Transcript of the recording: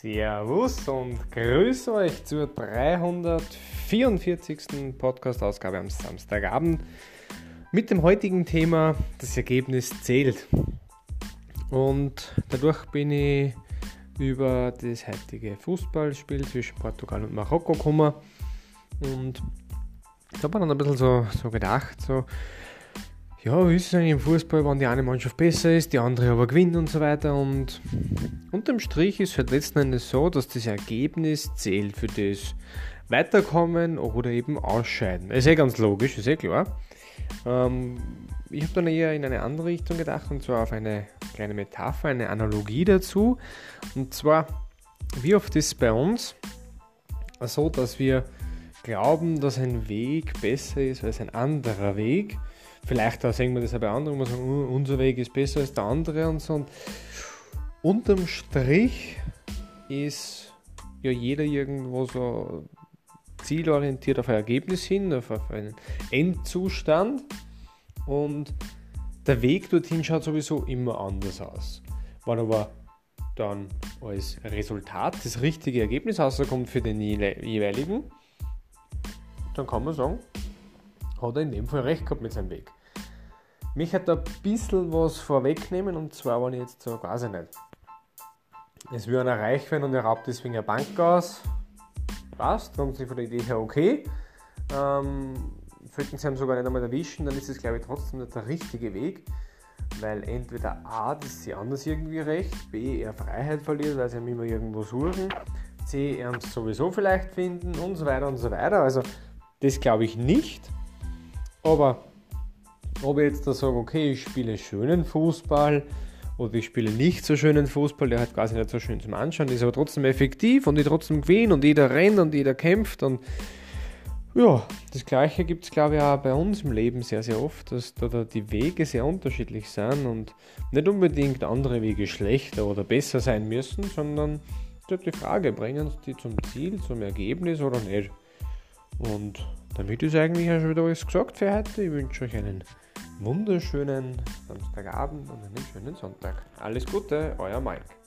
Servus und grüße euch zur 344. Podcast-Ausgabe am Samstagabend mit dem heutigen Thema Das Ergebnis zählt. Und dadurch bin ich über das heutige Fußballspiel zwischen Portugal und Marokko gekommen und da habe mir dann ein bisschen so, so gedacht, so, ja, wie ist es eigentlich im Fußball, wenn die eine Mannschaft besser ist, die andere aber gewinnt und so weiter. Und unterm Strich ist halt letzten Endes so, dass das Ergebnis zählt für das Weiterkommen oder eben Ausscheiden. Ist eh ganz logisch, ist eh klar. Ähm, ich habe dann eher in eine andere Richtung gedacht und zwar auf eine kleine Metapher, eine Analogie dazu. Und zwar, wie oft ist es bei uns so, dass wir glauben, dass ein Weg besser ist als ein anderer Weg Vielleicht sehen wir das auch bei anderen, wo wir sagen, uh, unser Weg ist besser als der andere und so. Und unterm Strich ist ja jeder irgendwo so zielorientiert auf ein Ergebnis hin, auf, auf einen Endzustand. Und der Weg dorthin schaut sowieso immer anders aus. Wenn aber dann als Resultat das richtige Ergebnis rauskommt für den jeweiligen, dann kann man sagen, hat er in dem Fall recht gehabt mit seinem Weg. Mich hat da ein bisschen was vorwegnehmen und zwar, wenn ich jetzt so, weiß ich nicht, es würde einer reich werden und er raubt deswegen eine Bank aus, passt, grundsätzlich von der Idee her okay. Ähm, sollten sie ihm sogar nicht einmal erwischen, dann ist es glaube ich trotzdem nicht der richtige Weg, weil entweder A, das ist sie anders irgendwie recht, B, er Freiheit verliert, weil sie ihm immer irgendwo suchen, C, er uns sowieso vielleicht finden und so weiter und so weiter. Also das glaube ich nicht. Aber ob ich jetzt da sage, okay, ich spiele schönen Fußball oder ich spiele nicht so schönen Fußball, der hat quasi nicht so schön zum Anschauen, ist aber trotzdem effektiv und ich trotzdem gewinne und jeder rennt und jeder kämpft und ja, das gleiche gibt es glaube ich auch bei uns im Leben sehr, sehr oft, dass da die Wege sehr unterschiedlich sind und nicht unbedingt andere Wege schlechter oder besser sein müssen, sondern die Frage, bringen die zum Ziel, zum Ergebnis oder nicht? Und damit ist eigentlich schon wieder alles gesagt für heute. Ich wünsche euch einen wunderschönen Samstagabend und einen schönen Sonntag. Alles Gute, euer Mike.